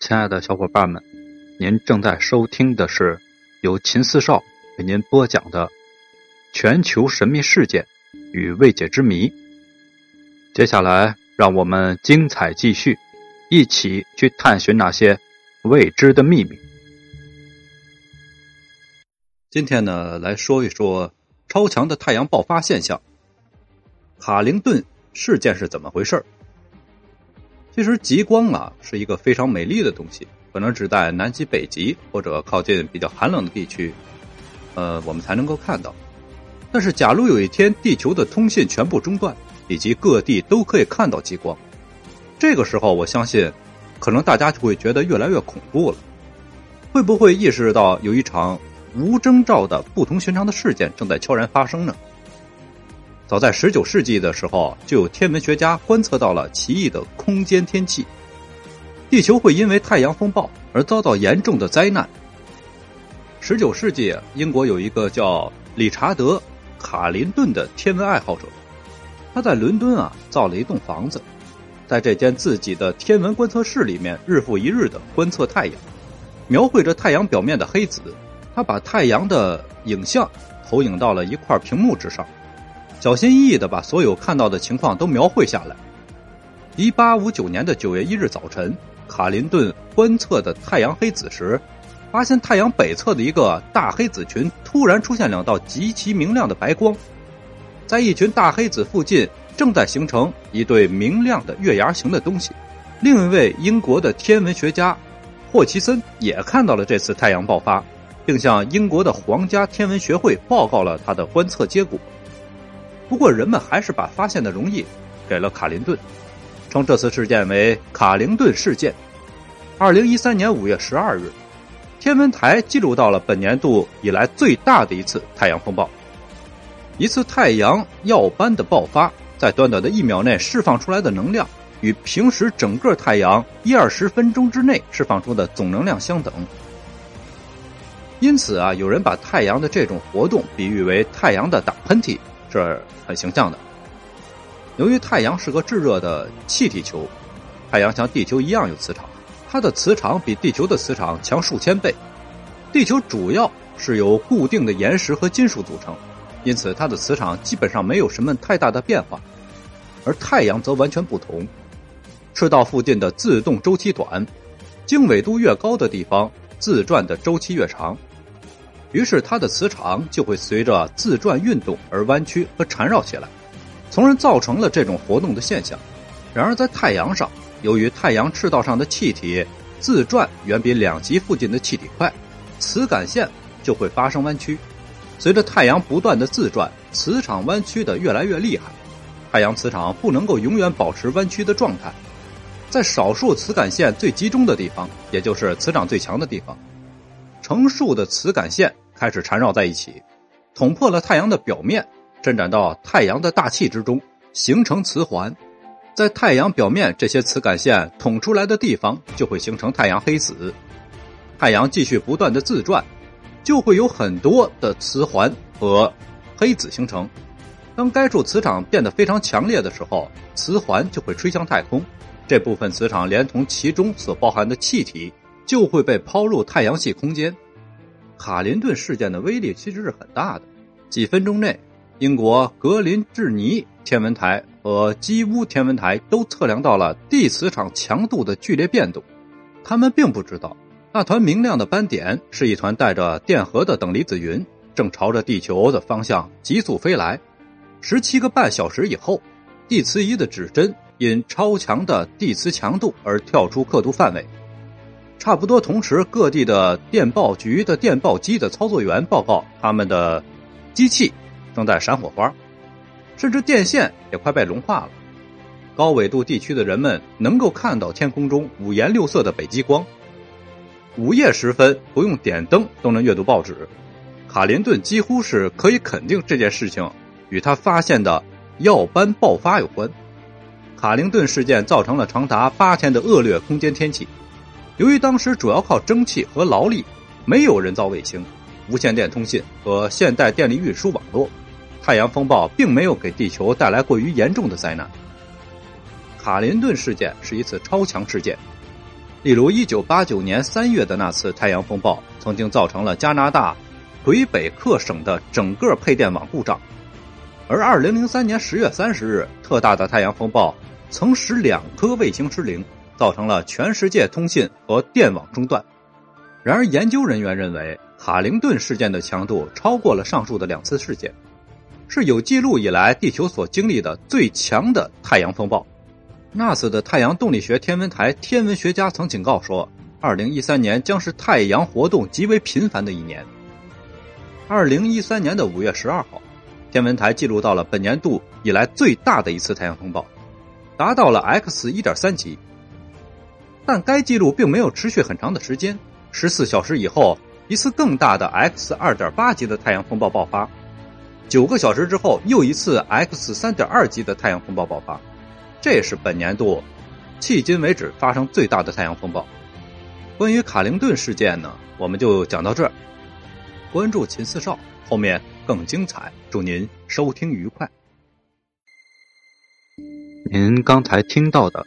亲爱的小伙伴们，您正在收听的是由秦四少为您播讲的《全球神秘事件与未解之谜》。接下来，让我们精彩继续，一起去探寻那些未知的秘密。今天呢，来说一说超强的太阳爆发现象——卡灵顿事件是怎么回事其实极光啊是一个非常美丽的东西，可能只在南极、北极或者靠近比较寒冷的地区，呃，我们才能够看到。但是，假如有一天地球的通信全部中断，以及各地都可以看到极光，这个时候，我相信，可能大家就会觉得越来越恐怖了。会不会意识到有一场无征兆的不同寻常的事件正在悄然发生呢？早在十九世纪的时候，就有天文学家观测到了奇异的空间天气，地球会因为太阳风暴而遭到严重的灾难。十九世纪，英国有一个叫理查德·卡林顿的天文爱好者，他在伦敦啊造了一栋房子，在这间自己的天文观测室里面，日复一日的观测太阳，描绘着太阳表面的黑子。他把太阳的影像投影到了一块屏幕之上。小心翼翼的把所有看到的情况都描绘下来。一八五九年的九月一日早晨，卡林顿观测的太阳黑子时，发现太阳北侧的一个大黑子群突然出现两道极其明亮的白光，在一群大黑子附近正在形成一对明亮的月牙形的东西。另一位英国的天文学家霍奇森也看到了这次太阳爆发，并向英国的皇家天文学会报告了他的观测结果。不过，人们还是把发现的荣誉给了卡林顿，称这次事件为“卡林顿事件”。二零一三年五月十二日，天文台记录到了本年度以来最大的一次太阳风暴。一次太阳耀斑的爆发，在短短的一秒内释放出来的能量，与平时整个太阳一二十分钟之内释放出的总能量相等。因此啊，有人把太阳的这种活动比喻为太阳的打喷嚏。这很形象的。由于太阳是个炙热的气体球，太阳像地球一样有磁场，它的磁场比地球的磁场强数千倍。地球主要是由固定的岩石和金属组成，因此它的磁场基本上没有什么太大的变化。而太阳则完全不同，赤道附近的自动周期短，经纬度越高的地方，自转的周期越长。于是它的磁场就会随着自转运动而弯曲和缠绕起来，从而造成了这种活动的现象。然而在太阳上，由于太阳赤道上的气体自转远比两极附近的气体快，磁感线就会发生弯曲。随着太阳不断的自转，磁场弯曲的越来越厉害，太阳磁场不能够永远保持弯曲的状态。在少数磁感线最集中的地方，也就是磁场最强的地方。成束的磁感线开始缠绕在一起，捅破了太阳的表面，伸展到太阳的大气之中，形成磁环。在太阳表面这些磁感线捅出来的地方，就会形成太阳黑子。太阳继续不断的自转，就会有很多的磁环和黑子形成。当该处磁场变得非常强烈的时候，磁环就会吹向太空，这部分磁场连同其中所包含的气体。就会被抛入太阳系空间。卡林顿事件的威力其实是很大的。几分钟内，英国格林治尼天文台和基乌天文台都测量到了地磁场强度的剧烈变动。他们并不知道，那团明亮的斑点是一团带着电荷的等离子云，正朝着地球的方向急速飞来。十七个半小时以后，地磁仪的指针因超强的地磁强度而跳出刻度范围。差不多同时，各地的电报局的电报机的操作员报告，他们的机器正在闪火花，甚至电线也快被融化了。高纬度地区的人们能够看到天空中五颜六色的北极光。午夜时分，不用点灯都能阅读报纸。卡林顿几乎是可以肯定这件事情与他发现的耀斑爆发有关。卡林顿事件造成了长达八天的恶劣空间天气。由于当时主要靠蒸汽和劳力，没有人造卫星、无线电通信和现代电力运输网络，太阳风暴并没有给地球带来过于严重的灾难。卡林顿事件是一次超强事件，例如1989年3月的那次太阳风暴，曾经造成了加拿大魁北克省的整个配电网故障；而2003年10月30日，特大的太阳风暴曾使两颗卫星失灵，造成了全世界通信和电网中断。然而，研究人员认为，卡灵顿事件的强度超过了上述的两次事件，是有记录以来地球所经历的最强的太阳风暴。NASA 的太阳动力学天文台天文学家曾警告说，2013年将是太阳活动极为频繁的一年。2013年的5月12号，天文台记录到了本年度以来最大的一次太阳风暴，达到了 X 1.3级。但该记录并没有持续很长的时间。十四小时以后，一次更大的 X 二点八级的太阳风暴爆发；九个小时之后，又一次 X 三点二级的太阳风暴爆发。这是本年度迄今为止发生最大的太阳风暴。关于卡灵顿事件呢，我们就讲到这儿。关注秦四少，后面更精彩。祝您收听愉快。您刚才听到的